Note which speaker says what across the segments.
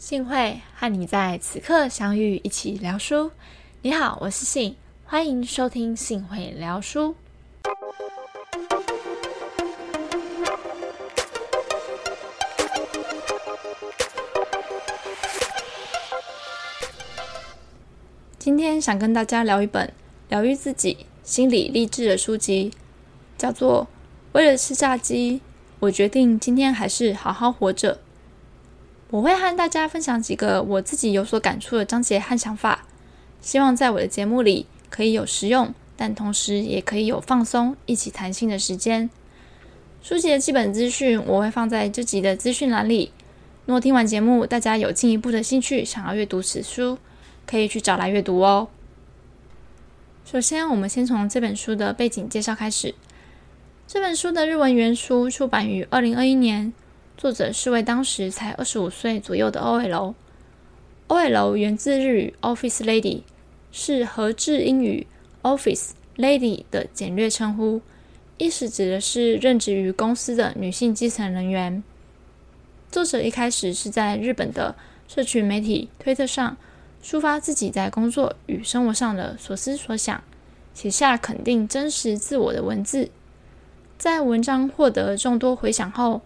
Speaker 1: 幸会和你在此刻相遇，一起聊书。你好，我是信，欢迎收听幸会聊书。今天想跟大家聊一本疗愈自己、心理励志的书籍，叫做《为了吃炸鸡，我决定今天还是好好活着》。我会和大家分享几个我自己有所感触的章节和想法，希望在我的节目里可以有实用，但同时也可以有放松、一起谈心的时间。书籍的基本资讯我会放在这集的资讯栏里。若听完节目，大家有进一步的兴趣，想要阅读此书，可以去找来阅读哦。首先，我们先从这本书的背景介绍开始。这本书的日文原书出版于二零二一年。作者是位当时才二十五岁左右的 OL。OL 源自日语 Office Lady，是和制英语 Office Lady 的简略称呼，意思指的是任职于公司的女性基层人员。作者一开始是在日本的社群媒体推特上抒发自己在工作与生活上的所思所想，写下肯定真实自我的文字。在文章获得众多回响后，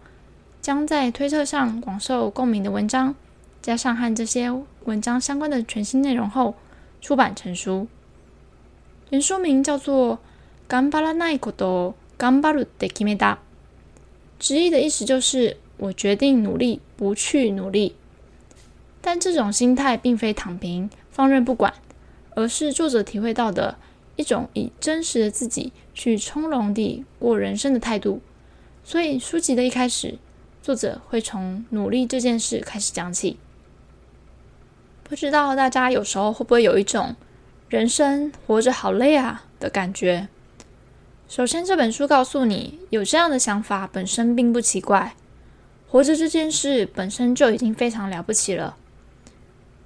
Speaker 1: 将在推特上广受共鸣的文章，加上和这些文章相关的全新内容后，出版成书。原书名叫做《頑張らないこと頑張るで決めた》，直译的意思就是“我决定努力，不去努力”。但这种心态并非躺平、放任不管，而是作者体会到的一种以真实的自己去从容地过人生的态度。所以书籍的一开始。 作者会从努力这件事开始讲起。不知道大家有时候会不会有一种人生活着好累啊的感觉？首先，这本书告诉你，有这样的想法本身并不奇怪，活着这件事本身就已经非常了不起了。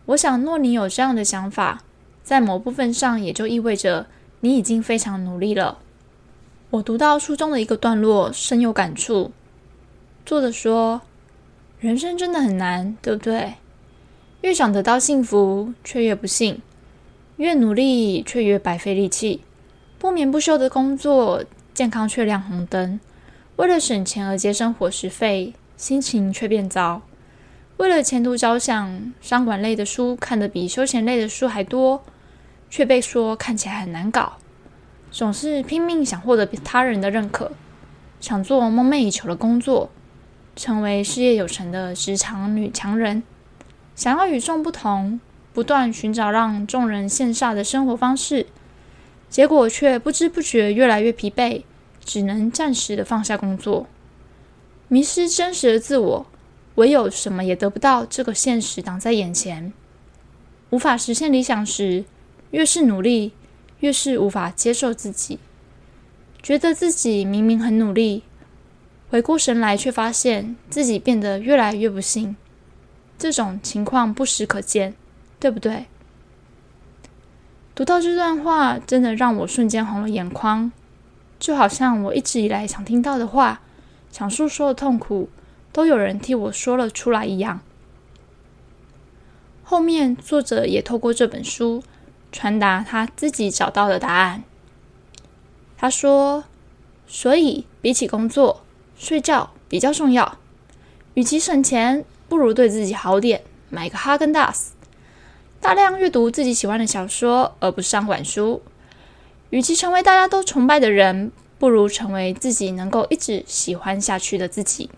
Speaker 1: 我想，若你有这样的想法，在某部分上也就意味着你已经非常努力了。我读到书中的一个段落，深有感触。作者说：“人生真的很难，对不对？越想得到幸福，却越不幸；越努力，却越白费力气。不眠不休的工作，健康却亮红灯；为了省钱而节省伙食费，心情却变糟；为了前途着想，商管类的书看得比休闲类的书还多，却被说看起来很难搞。总是拼命想获得他人的认可，想做梦寐以求的工作。”成为事业有成的职场女强人，想要与众不同，不断寻找让众人羡煞的生活方式，结果却不知不觉越来越疲惫，只能暂时的放下工作，迷失真实的自我，唯有什么也得不到这个现实挡在眼前，无法实现理想时，越是努力，越是无法接受自己，觉得自己明明很努力。回过神来，却发现自己变得越来越不幸。这种情况不时可见，对不对？读到这段话，真的让我瞬间红了眼眶，就好像我一直以来想听到的话、想诉说的痛苦，都有人替我说了出来一样。后面作者也透过这本书，传达他自己找到的答案。他说：“所以，比起工作。”睡觉比较重要，与其省钱，不如对自己好点，买个哈根达斯。大量阅读自己喜欢的小说，而不是商管书。与其成为大家都崇拜的人，不如成为自己能够一直喜欢下去的自己。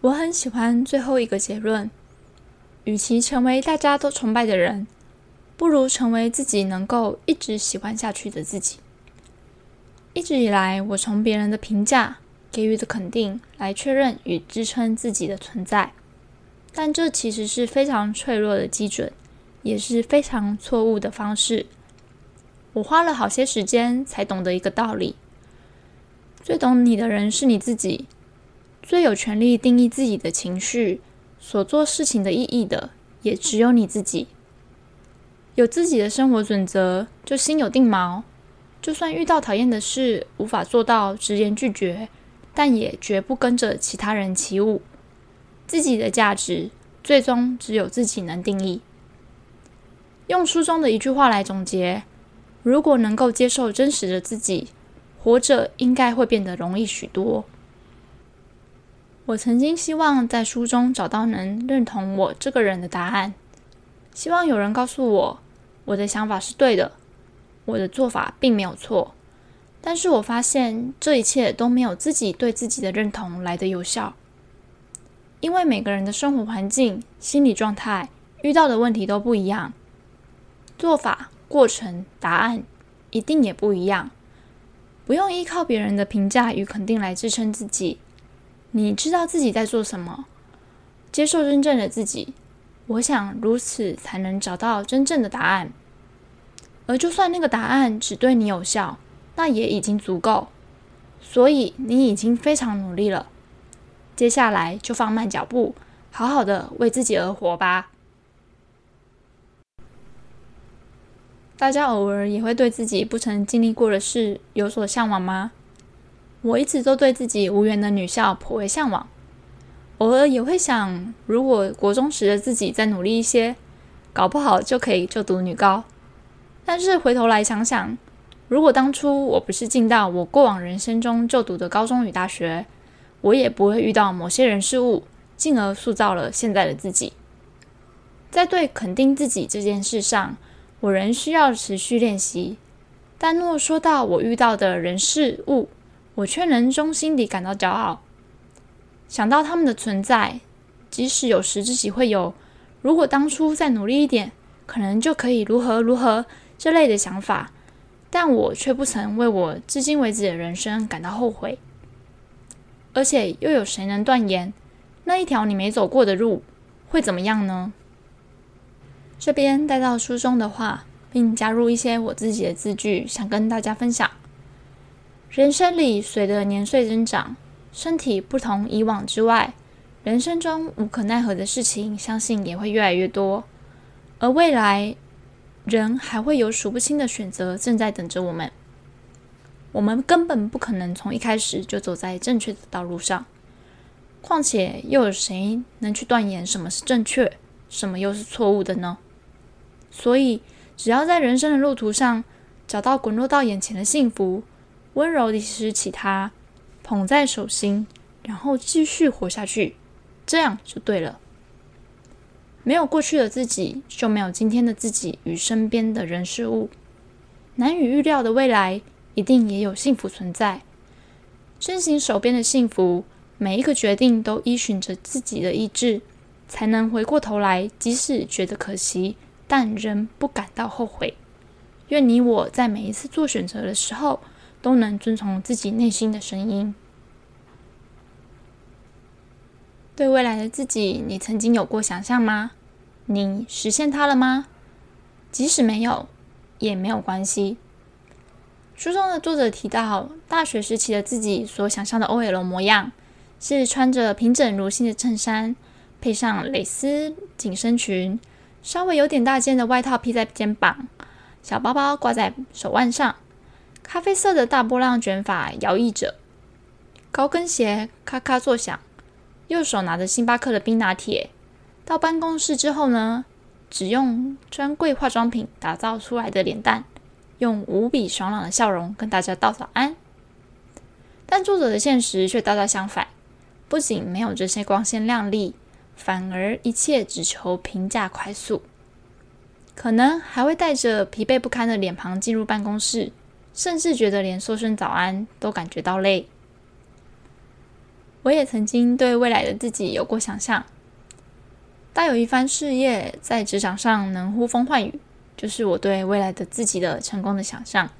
Speaker 1: 我很喜欢最后一个结论：与其成为大家都崇拜的人，不如成为自己能够一直喜欢下去的自己。一直以来，我从别人的评价。给予的肯定来确认与支撑自己的存在，但这其实是非常脆弱的基准，也是非常错误的方式。我花了好些时间才懂得一个道理：最懂你的人是你自己，最有权利定义自己的情绪、所做事情的意义的，也只有你自己。有自己的生活准则，就心有定锚。就算遇到讨厌的事，无法做到直言拒绝。但也绝不跟着其他人起舞。自己的价值最终只有自己能定义。用书中的一句话来总结：如果能够接受真实的自己，活着应该会变得容易许多。我曾经希望在书中找到能认同我这个人的答案，希望有人告诉我我的想法是对的，我的做法并没有错。但是我发现这一切都没有自己对自己的认同来的有效，因为每个人的生活环境、心理状态、遇到的问题都不一样，做法、过程、答案一定也不一样。不用依靠别人的评价与肯定来支撑自己，你知道自己在做什么，接受真正的自己。我想如此才能找到真正的答案，而就算那个答案只对你有效。那也已经足够，所以你已经非常努力了。接下来就放慢脚步，好好的为自己而活吧。大家偶尔也会对自己不曾经历过的事有所向往吗？我一直都对自己无缘的女校颇为向往，偶尔也会想，如果国中时的自己再努力一些，搞不好就可以就读女高。但是回头来想想。如果当初我不是进到我过往人生中就读的高中与大学，我也不会遇到某些人事物，进而塑造了现在的自己。在对肯定自己这件事上，我仍需要持续练习。但若说到我遇到的人事物，我却能衷心地感到骄傲。想到他们的存在，即使有时自己会有“如果当初再努力一点，可能就可以如何如何”这类的想法。但我却不曾为我至今为止的人生感到后悔，而且又有谁能断言那一条你没走过的路会怎么样呢？这边带到书中的话，并加入一些我自己的字句，想跟大家分享。人生里，随着年岁增长，身体不同以往之外，人生中无可奈何的事情，相信也会越来越多，而未来。人还会有数不清的选择正在等着我们，我们根本不可能从一开始就走在正确的道路上。况且，又有谁能去断言什么是正确，什么又是错误的呢？所以，只要在人生的路途上找到滚落到眼前的幸福，温柔地拾起它，捧在手心，然后继续活下去，这样就对了。没有过去的自己，就没有今天的自己与身边的人事物。难以预料的未来，一定也有幸福存在。珍惜手边的幸福，每一个决定都依循着自己的意志，才能回过头来，即使觉得可惜，但仍不感到后悔。愿你我在每一次做选择的时候，都能遵从自己内心的声音。对未来的自己，你曾经有过想象吗？你实现它了吗？即使没有，也没有关系。书中的作者提到，大学时期的自己所想象的 OL 模样，是穿着平整如新的衬衫，配上蕾丝紧身裙，稍微有点大件的外套披在肩膀，小包包挂在手腕上，咖啡色的大波浪卷发摇曳着，高跟鞋咔咔作响。右手拿着星巴克的冰拿铁，到办公室之后呢，只用专柜化妆品打造出来的脸蛋，用无比爽朗的笑容跟大家道早安。但作者的现实却大大相反，不仅没有这些光鲜亮丽，反而一切只求平价快速，可能还会带着疲惫不堪的脸庞进入办公室，甚至觉得连说声早安都感觉到累。我也曾经对未来的自己有过想象，大有一番事业，在职场上能呼风唤雨，就是我对未来的自己的成功的想象。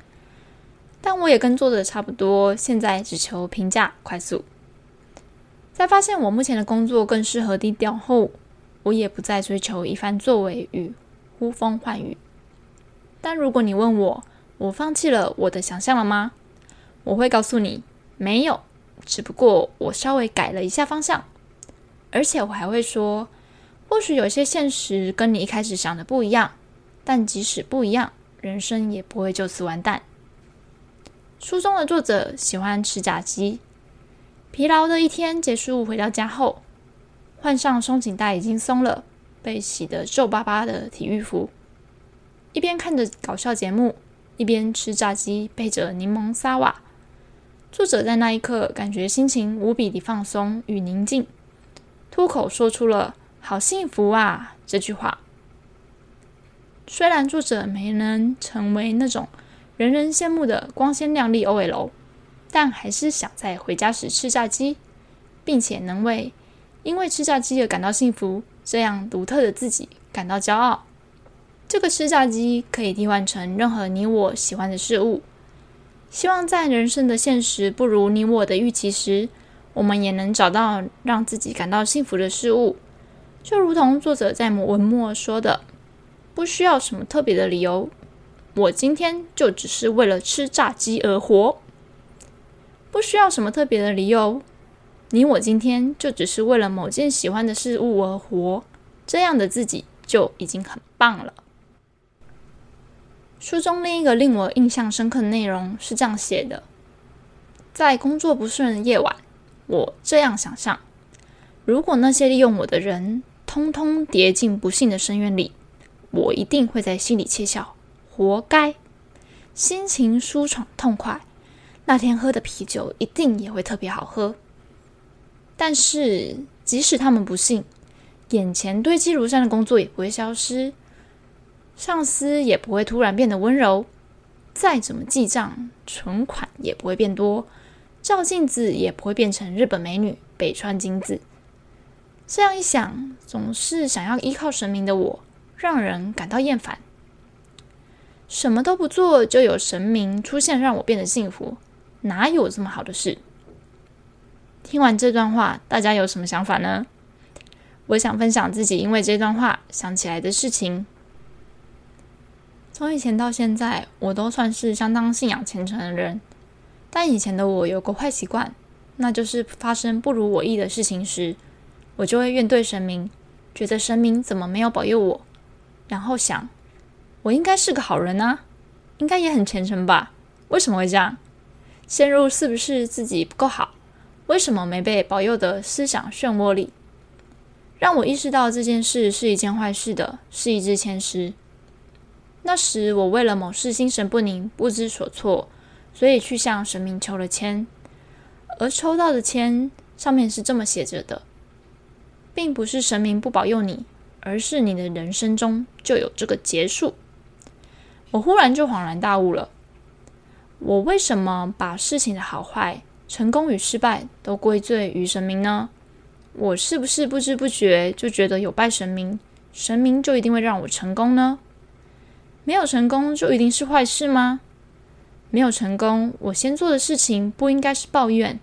Speaker 1: 但我也跟作者差不多，现在只求评价快速。在发现我目前的工作更适合低调后，我也不再追求一番作为与呼风唤雨。但如果你问我，我放弃了我的想象了吗？我会告诉你，没有。只不过我稍微改了一下方向，而且我还会说，或许有些现实跟你一开始想的不一样，但即使不一样，人生也不会就此完蛋。书中的作者喜欢吃炸鸡，疲劳的一天结束回到家后，换上松紧带已经松了、被洗得皱巴巴的体育服，一边看着搞笑节目，一边吃炸鸡，配着柠檬沙瓦。作者在那一刻感觉心情无比的放松与宁静，脱口说出了“好幸福啊”这句话。虽然作者没能成为那种人人羡慕的光鲜亮丽 OL，但还是想在回家时吃炸鸡，并且能为因为吃炸鸡而感到幸福这样独特的自己感到骄傲。这个吃炸鸡可以替换成任何你我喜欢的事物。希望在人生的现实不如你我的预期时，我们也能找到让自己感到幸福的事物。就如同作者在文末说的。不需要什么特别的理由，我今天就只是为了吃炸鸡而活。不需要什么特别的理由，你我今天就只是为了某件喜欢的事物而活，这样的自己就已经很棒了。书中另一个令我印象深刻的内容是这样写的：在工作不顺的夜晚，我这样想象：如果那些利用我的人通通跌进不幸的深渊里。我一定会在心里窃笑，活该！心情舒爽痛快，那天喝的啤酒一定也会特别好喝。但是，即使他们不幸，眼前堆积如山的工作也不会消失，上司也不会突然变得温柔，再怎么记账，存款也不会变多，照镜子也不会变成日本美女、北川金子。这样一想，总是想要依靠神明的我。让人感到厌烦。什么都不做就有神明出现，让我变得幸福，哪有这么好的事？听完这段话，大家有什么想法呢？我想分享自己因为这段话想起来的事情。从以前到现在，我都算是相当信仰虔诚的人，但以前的我有个坏习惯，那就是发生不如我意的事情时，我就会怨对神明，觉得神明怎么没有保佑我。然后想，我应该是个好人啊，应该也很虔诚吧？为什么会这样？陷入是不是自己不够好？为什么没被保佑的思想漩涡里，让我意识到这件事是一件坏事的，是一支签诗。那时我为了某事心神不宁，不知所措，所以去向神明求了签，而抽到的签上面是这么写着的，并不是神明不保佑你。而是你的人生中就有这个结束。我忽然就恍然大悟了：我为什么把事情的好坏、成功与失败都归罪于神明呢？我是不是不知不觉就觉得有拜神明，神明就一定会让我成功呢？没有成功就一定是坏事吗？没有成功，我先做的事情不应该是抱怨，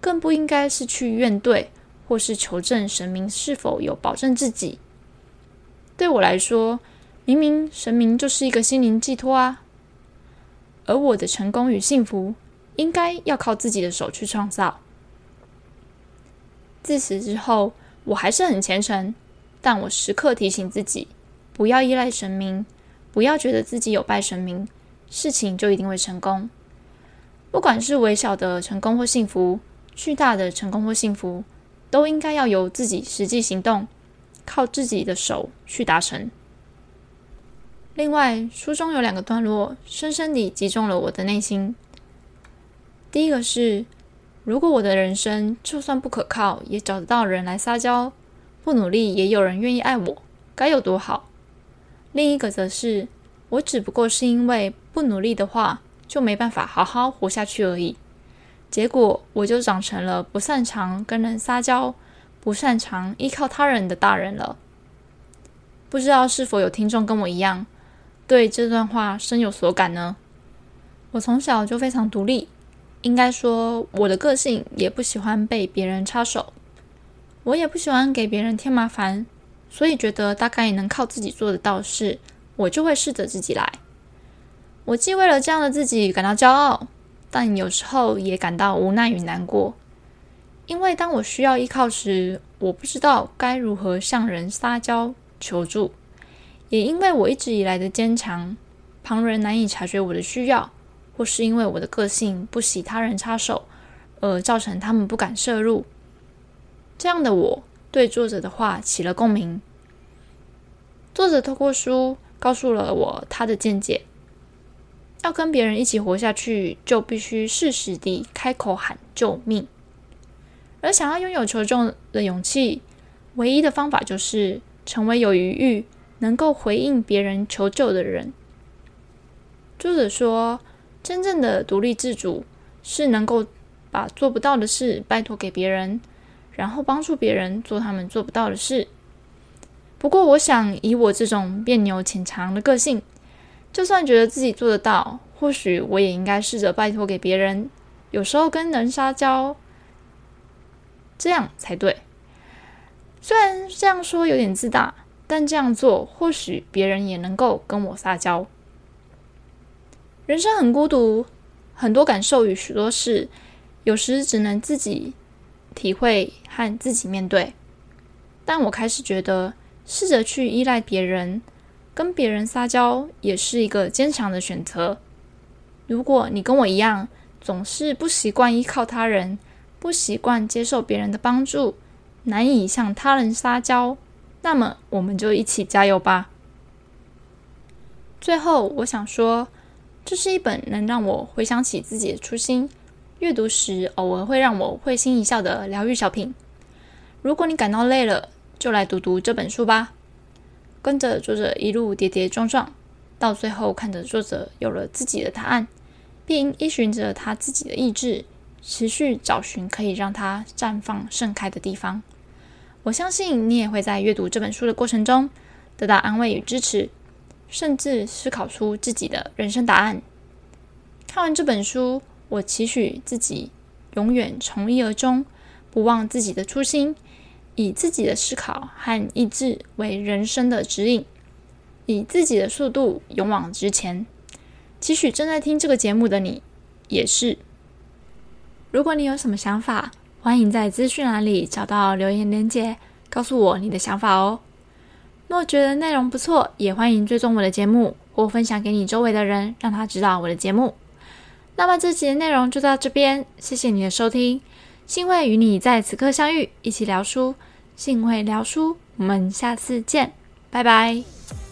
Speaker 1: 更不应该是去怨怼，或是求证神明是否有保证自己。对我来说，明明神明就是一个心灵寄托啊，而我的成功与幸福应该要靠自己的手去创造。自此之后，我还是很虔诚，但我时刻提醒自己，不要依赖神明，不要觉得自己有拜神明，事情就一定会成功。不管是微小的成功或幸福，巨大的成功或幸福，都应该要由自己实际行动。靠自己的手去达成。另外，书中有两个段落，深深地击中了我的内心。第一个是，如果我的人生就算不可靠，也找得到人来撒娇；不努力，也有人愿意爱我，该有多好。另一个则是，我只不过是因为不努力的话，就没办法好好活下去而已。结果，我就长成了不擅长跟人撒娇。不擅长依靠他人的大人了，不知道是否有听众跟我一样，对这段话深有所感呢？我从小就非常独立，应该说我的个性也不喜欢被别人插手，我也不喜欢给别人添麻烦，所以觉得大概也能靠自己做得到事，我就会试着自己来。我既为了这样的自己感到骄傲，但有时候也感到无奈与难过。因为当我需要依靠时，我不知道该如何向人撒娇求助；也因为我一直以来的坚强，旁人难以察觉我的需要，或是因为我的个性不喜他人插手，而造成他们不敢摄入。这样的我，对作者的话起了共鸣。作者透过书告诉了我他的见解：要跟别人一起活下去，就必须适时地开口喊救命。而想要拥有求救的勇气，唯一的方法就是成为有余裕、能够回应别人求救的人。作者说，真正的独立自主是能够把做不到的事拜托给别人，然后帮助别人做他们做不到的事。不过，我想以我这种别扭浅尝的个性，就算觉得自己做得到，或许我也应该试着拜托给别人。有时候跟人撒娇，这样才对。虽然这样说有点自大，但这样做或许别人也能够跟我撒娇。人生很孤独，很多感受与许多事，有时只能自己体会和自己面对。但我开始觉得。试着去依赖别人，跟别人撒娇也是一个坚强的选择。如果你跟我一样，总是不习惯依靠他人，不习惯接受别人的帮助，难以向他人撒娇，那么我们就一起加油吧。最后，我想说，这是一本能让我回想起自己的初心，阅读时偶尔会让我会心一笑的疗愈小品。如果你感到累了，就来读读这本书吧，跟着作者一路跌跌撞撞，到最后看着作者有了自己的答案，并依循着他自己的意志，持续找寻可以让他绽放盛开的地方。我相信你也会在阅读这本书的过程中得到安慰与支持，甚至思考出自己的人生答案。看完这本书，我期许自己永远从一而终，不忘自己的初心。以自己的思考和意志为人生的指引，以自己的速度勇往直前。期许正在听这个节目的你也是。如果你有什么想法，欢迎在资讯栏里找到留言链接，告诉我你的想法哦。若觉得内容不错，也欢迎追踪我的节目或分享给你周围的人，让他知道我的节目。那么这集的内容就到这边，谢谢你的收听。幸会与你在此刻相遇，一起聊书。幸会聊书，我们下次见，拜拜。